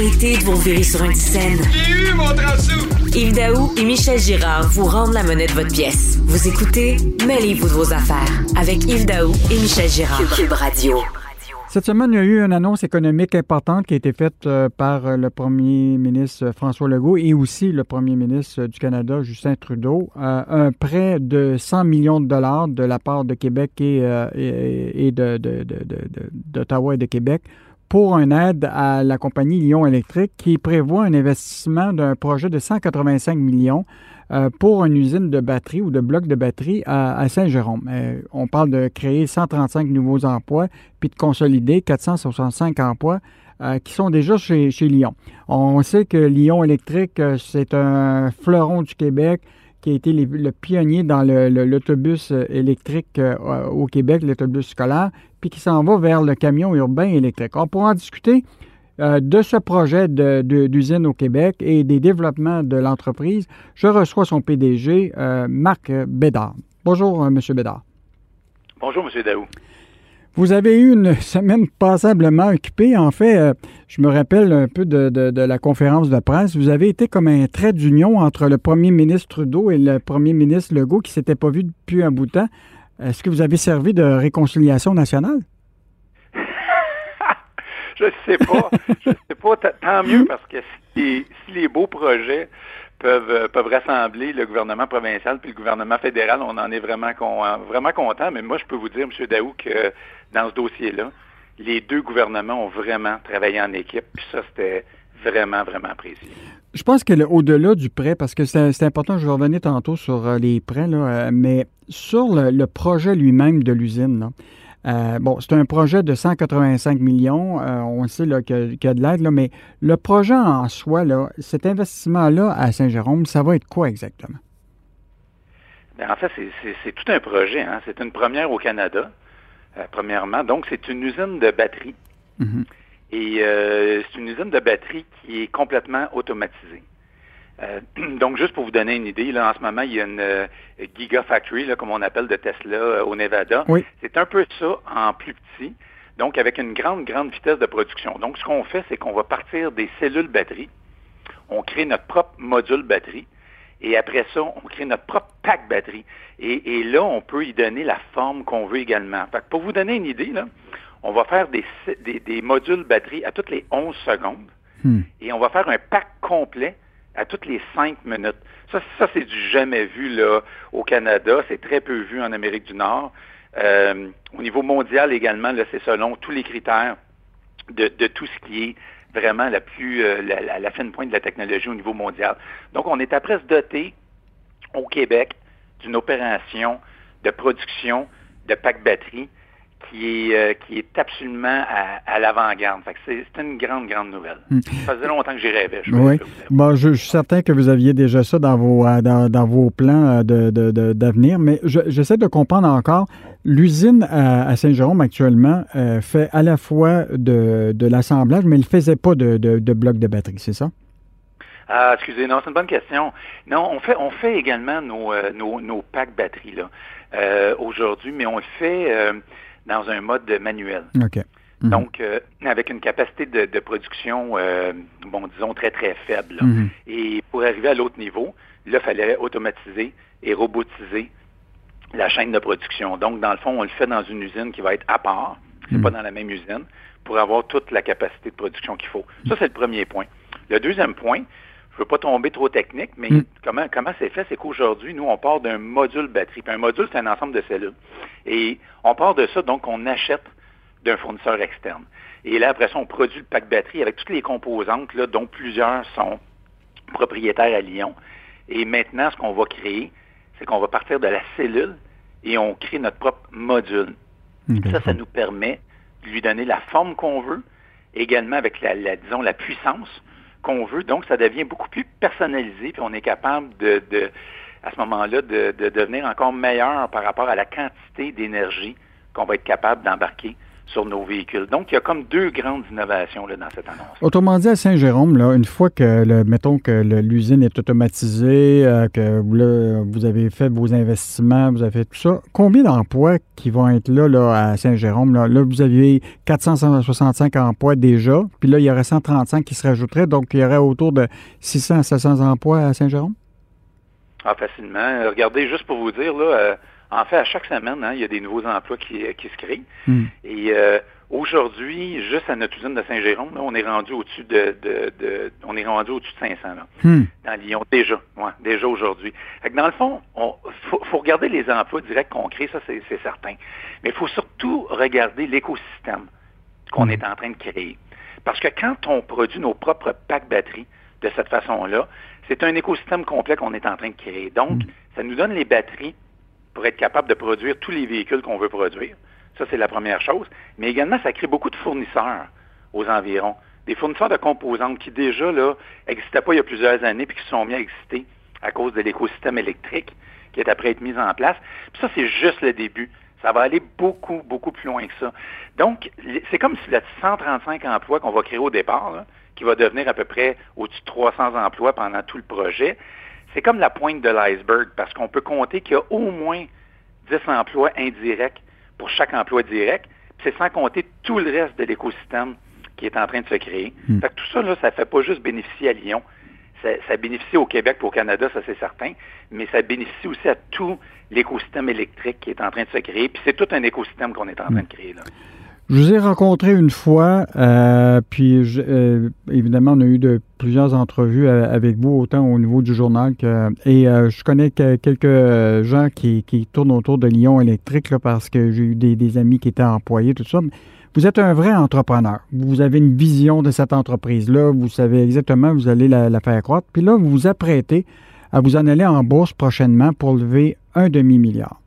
Arrêtez de vous virer sur une scène. J'ai eu mon transou. Yves Daou et Michel Girard vous rendent la monnaie de votre pièce. Vous écoutez Mêlez-vous de vos affaires avec Yves Daou et Michel Girard. Cube Radio. Cette semaine, il y a eu une annonce économique importante qui a été faite euh, par euh, le premier ministre François Legault et aussi le premier ministre du Canada, Justin Trudeau. Euh, un prêt de 100 millions de dollars de la part de Québec et, et, et d'Ottawa et de Québec pour une aide à la compagnie Lyon Électrique qui prévoit un investissement d'un projet de 185 millions euh, pour une usine de batterie ou de blocs de batterie à, Saint-Jérôme. Euh, on parle de créer 135 nouveaux emplois puis de consolider 465 emplois euh, qui sont déjà chez, chez Lyon. On sait que Lyon Électrique, c'est un fleuron du Québec qui a été le pionnier dans l'autobus électrique au Québec, l'autobus scolaire, puis qui s'en va vers le camion urbain électrique. On pourra en discuter euh, de ce projet d'usine au Québec et des développements de l'entreprise, je reçois son PDG, euh, Marc Bédard. Bonjour, euh, M. Bédard. Bonjour, M. Daou. Vous avez eu une semaine passablement occupée. En fait, je me rappelle un peu de, la conférence de presse. Vous avez été comme un trait d'union entre le premier ministre Trudeau et le premier ministre Legault qui ne s'étaient pas vus depuis un bout de temps. Est-ce que vous avez servi de réconciliation nationale? je sais pas. je sais pas. Tant mieux parce que si, les beaux projets peuvent, euh, peuvent rassembler le gouvernement provincial puis le gouvernement fédéral, on en est vraiment, vraiment content. Mais moi, je peux vous dire, M. Daou, que dans ce dossier-là, les deux gouvernements ont vraiment travaillé en équipe. Puis ça, c'était vraiment, vraiment apprécié. Je pense que au-delà du prêt, parce que c'est important, je vais revenir tantôt sur euh, les prêts, là, euh, mais sur le, projet lui-même de l'usine, euh, bon, c'est un projet de 185 millions. Euh, on sait qu'il y, a de l'aide, mais le projet en soi, cet investissement-là à Saint-Jérôme, ça va être quoi exactement? Ben, en fait, c'est tout un projet. Hein. C'est une première au Canada, euh, premièrement. Donc, c'est une usine de batterie. Mm-hmm. Et c'est une usine de batterie qui est complètement automatisée. Euh, donc, juste pour vous donner une idée, là, en ce moment, il y a une euh, Gigafactory, là, comme on appelle de Tesla euh, au Nevada. C'est un peu ça en plus petit, donc avec une grande, grande vitesse de production. Donc, ce qu'on fait, c'est qu'on va partir des cellules batterie, on crée notre propre module batterie, et après ça, on crée notre propre pack batterie. Et, là, on peut y donner la forme qu'on veut également. pour vous donner une idée, là, on va faire des, des, modules batterie à toutes les 11 secondes, hmm. et on va faire un pack complet à toutes les cinq minutes. Ça, ça c'est du jamais vu là, au Canada. C'est très peu vu en Amérique du Nord. Euh, au niveau mondial également, là, c'est selon tous les critères de, tout ce qui est vraiment la plus euh, la, la, fine pointe de la technologie au niveau mondial. Donc, on est après se doter au Québec d'une opération de production de packs batterie qui est, euh, qui est absolument à, l'avant-garde. C'est une grande, grande nouvelle. Hmm. Ça faisait longtemps que j'y rêvais. Je oui. Bon, je, suis certain que vous aviez déjà ça dans vos, euh, dans, vos plans euh, d'avenir, mais j'essaie de comprendre encore. L'usine à, Saint-Jérôme actuellement fait à la fois de, l'assemblage, mais elle ne faisait pas de, de blocs de batterie, c'est ça? Ah, excusez, non, c'est une bonne question. Non, on fait, on fait également nos, nos, nos packs batteries là aujourd'hui, mais on le fait dans un mode manuel. Mhm. Donc, euh, avec une capacité de, production, euh, bon, disons, très, très faible. Mhm. Et pour arriver à l'autre niveau, là, il fallait automatiser et robotiser la chaîne de production. Donc, dans le fond, on le fait dans une usine qui va être à part, c'est pas dans la même usine, pour avoir toute la capacité de production qu'il faut. Ça, c'est le premier point. Le deuxième point, veux pas tomber trop technique, mais Mm. comment comment c'est fait, c'est qu'aujourd'hui, nous, on part d'un module batterie. Puis un module, c'est un ensemble de cellules. Et on part de ça, donc on achète d'un fournisseur externe. Et là, après ça, on produit le pack batterie avec toutes les composantes, là, dont plusieurs sont propriétaires à Lyon. Et maintenant, ce qu'on va créer, c'est qu'on va partir de la cellule et on crée notre propre module. OK. Ça, ça nous permet de lui donner la forme qu'on veut, également avec la, la- disons, la puissance qu'on veut. Donc, ça devient beaucoup plus personnalisé, puis on est capable de, de à ce moment-là, de, de devenir encore meilleur par rapport à la quantité d'énergie qu'on va être capable d'embarquer sur nos véhicules. Donc, il y a comme deux grandes innovations là, dans cette annonce. Autrement dit, à Saint-Jérôme, là, une fois que, le, mettons que l'usine est automatisée, euh, que vous, là, vous avez fait vos investissements, vous avez fait tout ça, combien d'emplois qui vont être là, là à Saint-Jérôme? Là? Là, vous aviez 465 emplois déjà, puis là, il y aurait 135 qui se rajouteraient, donc il y aurait autour de 600 à 700 emplois à Saint-Jérôme? Ah, facilement. Regardez, juste pour vous dire, là, euh, en fait, à chaque semaine, hein, il y a des nouveaux emplois qui, euh, qui se créent. Hmm. Et euh, aujourd'hui, juste à notre usine de Saint-Jérôme, on est rendu au-dessus de, de, de- on est rendu au-dessus de 500 là, Hmm. dans Lyon déjà, ouais, déjà aujourd'hui. Dans le fond, on faut, faut regarder les emplois directs qu'on crée, ça c'est certain. Mais il faut surtout regarder l'écosystème qu'on Mhm. est en train de créer. Parce que quand on produit nos propres packs batteries de cette façon-là, c'est un écosystème complet qu'on est en train de créer. Donc, ça nous donne les batteries pour être capable de produire tous les véhicules qu'on veut produire. Ça, c'est la première chose. Mais également, ça crée beaucoup de fournisseurs aux environs. Des fournisseurs de composantes qui déjà n'existaient pas il y a plusieurs années puis qui se sont mis à exister à cause de l'écosystème électrique qui est après être mis en place. Puis ça, c'est juste le début. Ça va aller beaucoup, beaucoup plus loin que ça. Donc, c'est comme si les 135 emplois qu'on va créer au départ, là, qui va devenir à peu près au-dessus de 300 emplois pendant tout le projet, c'est comme la pointe de l'iceberg parce qu'on peut compter qu'il y a au moins 10 emplois indirects pour chaque emploi direct. Puis C'est sans compter tout le reste de l'écosystème qui est en train de se créer. Hmm. Fait que tout ça, là, ça fait pas juste bénéficier à Lyon. Ça, ça bénéficie au Québec et au Canada, ça c'est certain, mais ça bénéficie aussi à tout l'écosystème électrique qui est en train de se créer. Puis c'est tout un écosystème qu'on est en train de créer. Là. Je vous ai rencontré une fois, euh, puis je- euh, évidemment, on a eu de, plusieurs entrevues euh, avec vous, autant au niveau du journal que. Et euh, je connais que- quelques gens qui, qui tournent autour de Lyon électrique, là, parce que j'ai eu des, des amis qui étaient employés, tout ça. Vous êtes un vrai entrepreneur. Vous avez une vision de cette entreprise-là. Vous savez exactement vous allez la, la faire croître. Puis là, vous vous apprêtez à vous en aller en bourse prochainement pour lever un demi-milliard.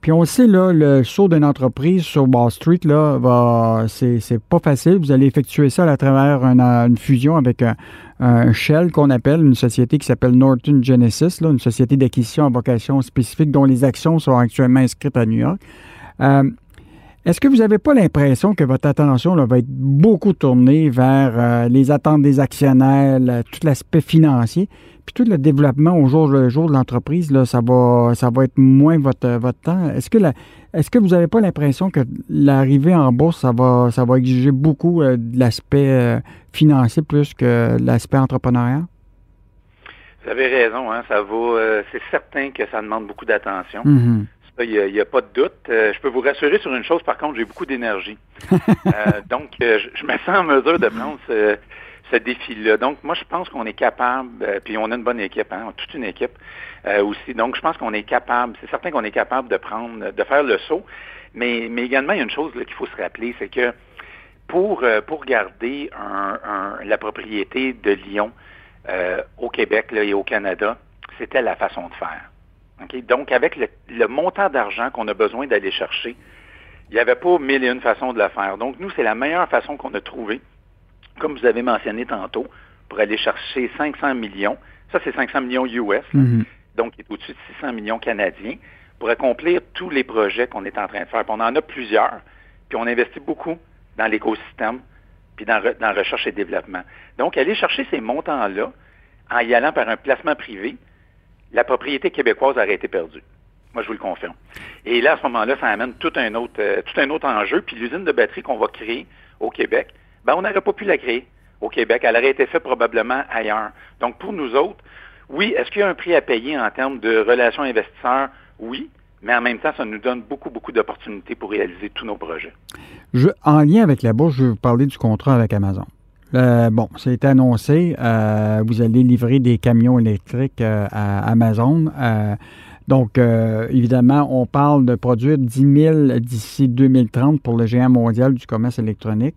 Puis on sait, là, le saut d'une entreprise sur Wall Street, là, va, c'est, c'est pas facile. Vous allez effectuer ça à travers une, une fusion avec un, un Shell qu'on appelle, une société qui s'appelle Norton Genesis, là, une société d'acquisition à vocation spécifique dont les actions sont actuellement inscrites à New York. Euh, est-ce que vous n'avez pas l'impression que votre attention là, va être beaucoup tournée vers euh, les attentes des actionnaires, là, tout l'aspect financier, puis tout le développement au jour le jour de l'entreprise, là, ça va, ça va être moins votre, votre temps? Est-ce que, la, est-ce que vous n'avez pas l'impression que l'arrivée en bourse, ça va, ça va exiger beaucoup euh, de l'aspect euh, financier plus que l'aspect entrepreneurial? Vous avez raison, hein, ça va. euh, c'est certain que ça demande beaucoup d'attention. Mhm. Il n'y a, pas de doute. Euh, je peux vous rassurer sur une chose, par contre, j'ai beaucoup d'énergie. Euh, donc, euh, je, je me sens en mesure de prendre ce, ce défi-là. Donc, moi, je pense qu'on est capable, euh, puis on a une bonne équipe, hein, toute une équipe aussi. Donc, je pense qu'on est capable, c'est certain qu'on est capable de prendre, de faire le saut. Mais, mais également, il y a une chose qu'il faut se rappeler, c'est que pour, pour garder un, un- la propriété de Lyon au Québec là, et au Canada, c'était la façon de faire. Donc, avec le, le montant d'argent qu'on a besoin d'aller chercher, il n'y avait pas mille et une façons de le faire. Donc, nous, c'est la meilleure façon qu'on a trouvée, comme vous avez mentionné tantôt, pour aller chercher 500 millions. Ça, c'est 500 millions US. Mhm. donc qui est au-dessus de 600 millions canadiens, pour accomplir tous les projets qu'on est en train de faire. Puis on en a plusieurs, puis on investit beaucoup dans l'écosystème, puis dans, dans recherche et développement. Donc, aller chercher ces montants-là, en y allant par un placement privé, la propriété québécoise aurait été perdue. Moi, je vous le confirme. Et là, à ce moment-là, ça amène tout un autre, euh, tout un autre enjeu. Puis l'usine de batterie qu'on va créer au Québec, ben, on n'aurait pas pu la créer au Québec. Elle aurait été faite probablement ailleurs. Donc, pour nous autres, oui, est-ce qu'il y a un prix à payer en termes de relations investisseurs? Oui, mais en même temps, ça nous donne beaucoup, beaucoup d'opportunités pour réaliser tous nos projets. Je, en lien avec la bourse, je vais vous parler du contrat avec Amazon. Euh, bon, ça a été annoncé. Euh, vous allez livrer des camions électriques euh, à Amazon. donc, évidemment, on parle de produire 10 000 d'ici 2030 pour le géant mondial du commerce électronique.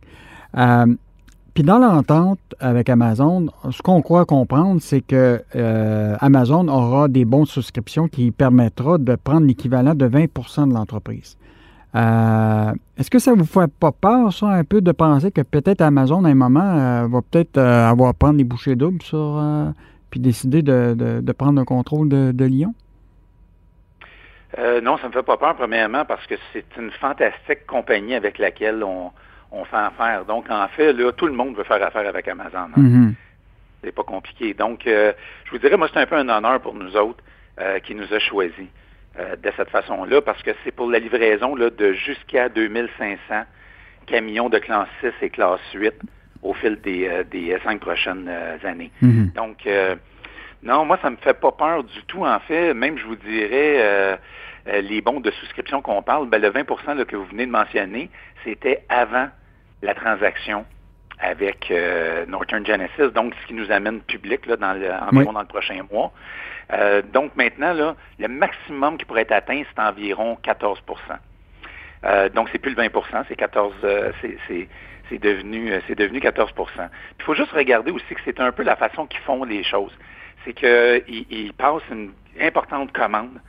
Puis dans l'entente avec Amazon, ce qu'on croit comprendre, c'est que Amazon aura des bons de souscription qui permettra de prendre l'équivalent de 20% de l'entreprise. Euh, est-ce que ça vous fait pas peur, ça, un peu, de penser que peut-être Amazon, à un moment, euh, va peut-être euh, avoir prendre des bouchées doubles sur, puis décider de, prendre le contrôle de, Lyon? non, ça ne me fait pas peur, premièrement, parce que c'est une fantastique compagnie avec laquelle on, fait affaire. Donc, en fait, là, tout le monde veut faire affaire avec Amazon. Hein. Mm-hmm. C'est pas compliqué. Donc, je vous dirais, moi, c'est un peu un honneur pour nous autres qui nous a choisis. Euh, de cette façon-là, parce que c'est pour la livraison là, de jusqu'à 2500 camions de classe 6 et classe 8 au fil des, euh, des cinq prochaines euh, années. Mhm. Donc, non, moi, ça me fait pas peur du tout, en fait. Même, je vous dirais, les bons de souscription qu'on parle, ben, le 20 là, que vous venez de mentionner, c'était avant la transaction avec Northern Genesis, donc ce qui nous amène public là, dans le, environ dans le prochain mois. Euh, donc maintenant, là, le maximum qui pourrait être atteint, c'est environ 14% euh, Donc c'est plus le 20 c'est 14 euh, c'est devenu c'est devenu 14 Il faut juste regarder aussi que c'est un peu la façon qu'ils font les choses. C'est qu'ils passent une importante commande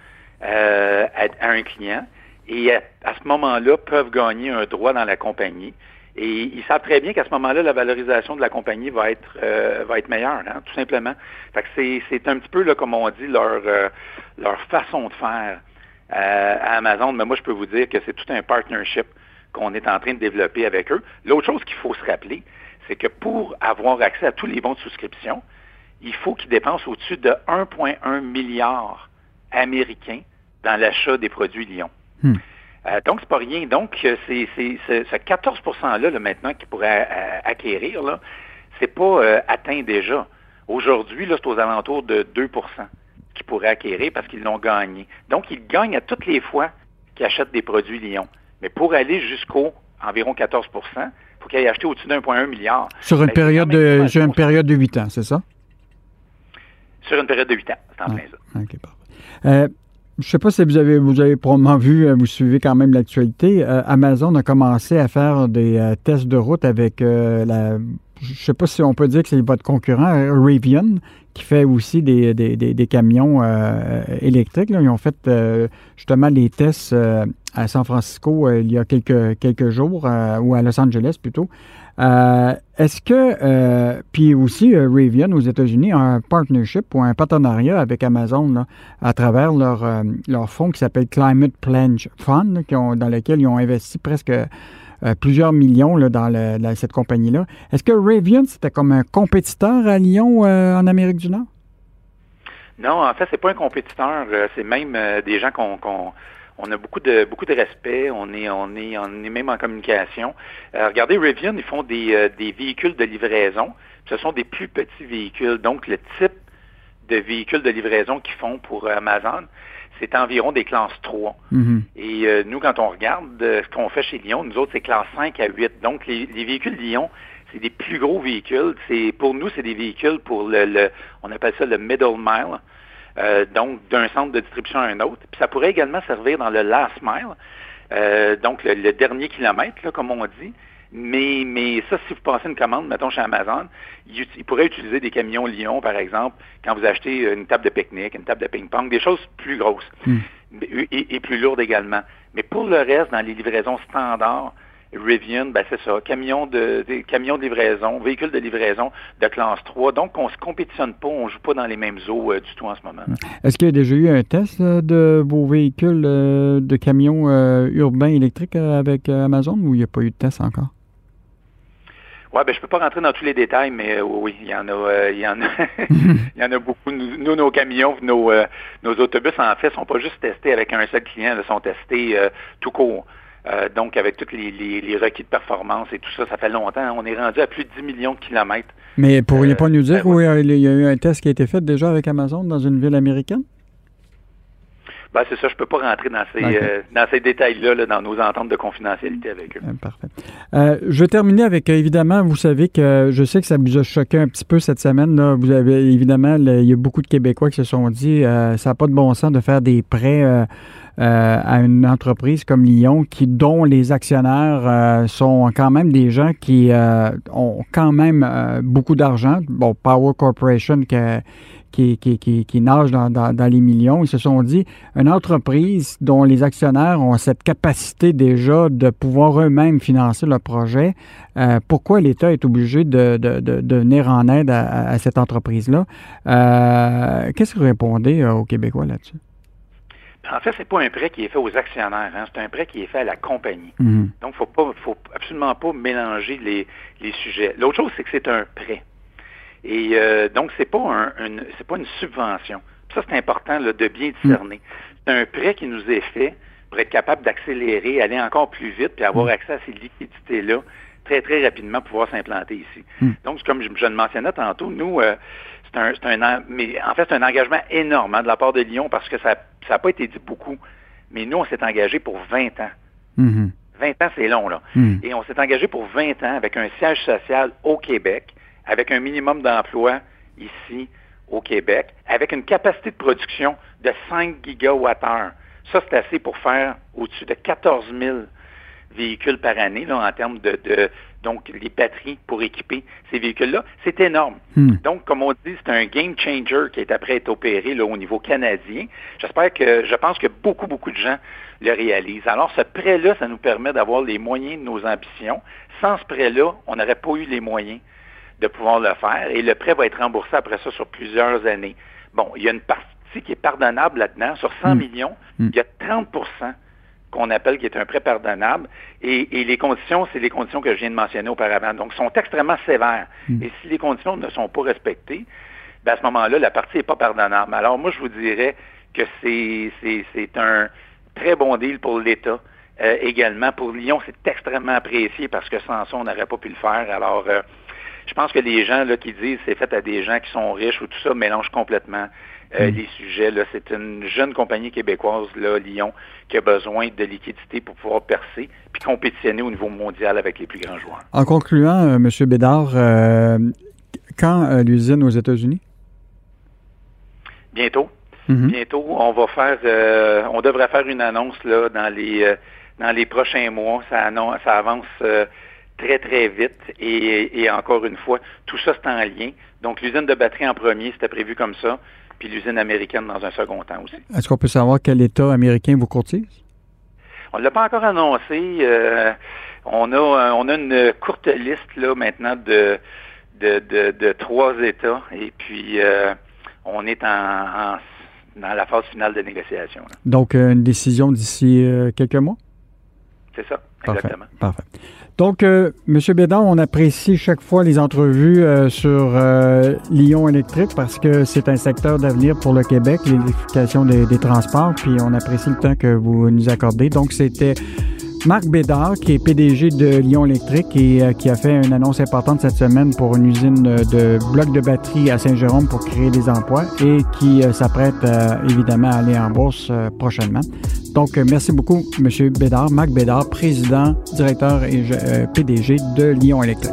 à, un client et à ce moment-là peuvent gagner un droit dans la compagnie et ils savent très bien qu'à ce moment-là, la valorisation de la compagnie va être euh, va être meilleure, hein, tout simplement. Fait que c'est, un petit peu là, comme on dit, leur euh, leur façon de faire euh, à Amazon. Mais moi, je peux vous dire que c'est tout un partnership qu'on est en train de développer avec eux. L'autre chose qu'il faut se rappeler, c'est que pour avoir accès à tous les bons de souscription, il faut qu'ils dépensent au-dessus de 1,1 milliard américains dans l'achat des produits Lyon. Hmm. Euh, donc, c'est pas rien. Donc, euh, c'est ce 14 %-là là, maintenant qu'ils pourraient euh, acquérir, là, c'est pas atteint déjà. Aujourd'hui, là, c'est aux alentours de 2% qu'ils pourraient acquérir parce qu'ils l'ont gagné. Donc, ils gagnent à toutes les fois qu'ils achètent des produits Lyon. Mais pour aller jusqu'au environ 14% il faut qu'ils aient acheté au-dessus d'1,1 milliard. Sur une, ben, période de, une période de 8 ans, c'est ça? Sur une période de 8 ans, c'est en plein ça. OK, parfait. Je ne sais pas si vous avez, vous avez probablement vu, euh, vous suivez quand même l'actualité. Euh, Amazon a commencé à faire des euh, tests de route avec la. Je ne sais pas si on peut dire que c'est votre concurrent, Rivian, qui fait aussi des, des, camions électriques. Ils ont fait justement les tests à San Francisco il y a quelques, quelques jours, ou à Los Angeles plutôt, euh, est-ce que, euh, puis aussi, euh, Rivian aux États-Unis a un partnership ou un partenariat avec Amazon à travers leur, leur fonds qui s'appelle Climate Pledge Fund, dans lequel ils ont investi presque plusieurs millions dans, cette compagnie-là. Est-ce que Rivian, c'était comme un compétiteur à Lyon en Amérique du Nord? Non, en fait, c'est pas un compétiteur. c'est même des gens qu'on on a beaucoup de beaucoup de respect, on est on est on est même en communication. Euh, regardez, Rivian, ils font des, euh, des véhicules de livraison. Ce sont des plus petits véhicules. Donc le type de véhicules de livraison qu'ils font pour Amazon, c'est environ des classes 3. Mm-hmm. Et euh, nous, quand on regarde ce qu'on fait chez Lyon, nous autres, c'est classe 5 à 8. Donc les, les véhicules Lyon, c'est des plus gros véhicules. C'est pour nous, c'est des véhicules pour le, le, on appelle ça le middle mile. Euh, donc d'un centre de distribution à un autre. Puis ça pourrait également servir dans le last mile, euh, donc le, dernier kilomètre, là, comme on dit. Mais, mais ça, si vous passez une commande, mettons chez Amazon, il, pourrait utiliser des camions Lyon, par exemple, quand vous achetez une table de pique-nique, une table de ping-pong, des choses plus grosses hmm. et, et, plus lourdes également. Mais pour le reste, dans les livraisons standards, Rivian, ben c'est ça, camion de, camions de livraison, véhicules de livraison de classe 3. Donc, on ne se compétitionne pas, on ne joue pas dans les mêmes eaux euh, du tout en ce moment. Est-ce qu'il y a déjà eu un test euh, de vos véhicules euh, de camions urbains électriques avec Amazon ou il n'y a pas eu de test encore? Oui, ben, je peux pas rentrer dans tous les détails, mais oui, il y en a, il y en a, il y en a beaucoup. Nous, nos camions, nos, nos autobus, en fait, sont pas juste testés avec un seul client, ils sont testés tout court. Euh, donc, avec tous les, requis de performance et tout ça, ça fait longtemps. On est rendu à plus de 10 millions de kilomètres. Mais pourriez euh, pas nous dire ben où il y a eu un test qui a été fait déjà avec Amazon dans une ville américaine? Ben, c'est ça, je peux pas rentrer dans ces, euh, dans ces détails-là, dans nos ententes de confidentialité avec eux. Euh, parfait. Euh, je vais terminer avec, évidemment, vous savez que je sais que ça vous a choqué un petit peu cette semaine. Là. Vous avez, évidemment, il y a beaucoup de Québécois qui se sont dit ça n'a pas de bon sens de faire des prêts à une entreprise comme Lyon, qui, dont les actionnaires sont quand même des gens qui ont quand même beaucoup d'argent. Bon, Power Corporation qui qui, qui, qui, nagent dans, dans, les millions. Ils se sont dit, une entreprise dont les actionnaires ont cette capacité déjà de pouvoir eux-mêmes financer le projet, euh, pourquoi l'État est obligé de, de, de, venir en aide à, cette entreprise-là? Euh, qu'est-ce que vous répondez euh, aux Québécois là-dessus? En fait, c'est pas un prêt qui est fait aux actionnaires, hein. c'est un prêt qui est fait à la compagnie. Mm-hmm. Donc, il ne faut absolument pas mélanger les, les sujets. L'autre chose, c'est que c'est un prêt. Et euh, donc, c'est pas un, une, pas une subvention. ça, c'est important là, de bien discerner. C'est un prêt qui nous est fait pour être capable d'accélérer, aller encore plus vite, puis avoir accès à ces liquidités-là très, très rapidement pour pouvoir s'implanter ici. Donc, comme je, le mentionnais tantôt, nous, euh, c'est un, c'est un, mais en fait, c'est un engagement énorme hein, de la part de Lyon parce que ça n'a pas été dit beaucoup. Mais nous, on s'est engagé pour 20 ans. 20 ans, c'est long, là. Et on s'est engagé pour 20 ans avec un siège social au Québec avec un minimum d'emploi ici au Québec, avec une capacité de production de 5 gigawattheures. Ça, c'est assez pour faire au-dessus de 14 000 véhicules par année là, en termes de, donc les batteries pour équiper ces véhicules-là. C'est énorme. Hmm. Donc, comme on dit, c'est un game changer qui est après être opéré là, au niveau canadien. J'espère que, je pense que beaucoup, beaucoup de gens le réalisent. Alors, ce prêt-là, ça nous permet d'avoir les moyens de nos ambitions. Sans ce prêt-là, on n'aurait pas eu les moyens de pouvoir le faire. Et le prêt va être remboursé après ça sur plusieurs années. Bon, il y a une partie qui est pardonnable là-dedans. Sur 100 hmm. millions, hmm. il y a 30% qu'on appelle qui est un prêt pardonnable. Et, les conditions, c'est les conditions que je viens de mentionner auparavant. Donc, sont extrêmement sévères. Hmm. Et si les conditions ne sont pas respectées, ben à ce moment-là, la partie n'est pas pardonnable. Alors, moi, je vous dirais que c'est un très bon deal pour l'État. Euh, également. Pour Lyon, c'est extrêmement apprécié parce que sans ça, on n'aurait pas pu le faire. Alors, euh, je pense que les gens là, qui disent c'est fait à des gens qui sont riches ou tout ça mélangent complètement euh, mm. les sujets. C'est une jeune compagnie québécoise, là, Lyon, qui a besoin de liquidité pour pouvoir percer puis compétitionner au niveau mondial avec les plus grands joueurs. En concluant, euh, M. Bédard, euh, quand l'usine aux États-Unis? Bientôt. Mm-hmm. Bientôt, on va faire, on devrait faire une annonce là dans les dans les prochains mois. Ça, ça avance très, très vite. Et, encore une fois, tout ça, c'est en lien. Donc, l'usine de batterie en premier, c'était prévu comme ça, puis l'usine américaine dans un second temps aussi. Est-ce qu'on peut savoir quel État américain vous courtise? On ne l'a pas encore annoncé. Euh, on, a, on a une courte liste là maintenant de, de, trois États. Et puis, euh, on est en, dans la phase finale de négociation. Donc, euh, une décision d'ici quelques mois? C'est ça, exactement. Parfait. Donc, euh, M. Bédard, on apprécie chaque fois les entrevues euh, sur euh, Lyon électrique parce que c'est un secteur d'avenir pour le Québec, l'électrification des, des, transports, puis on apprécie le temps que vous nous accordez. Donc, c'était Marc Bédard, qui est PDG de Lyon Électrique et euh, qui a fait une annonce importante cette semaine pour une usine de blocs de batterie à Saint-Jérôme pour créer des emplois et qui euh, s'apprête euh, évidemment à aller en bourse prochainement. Donc, merci beaucoup, M. Bédard, Marc Bédard, président, directeur et PDG de Lyon Électrique.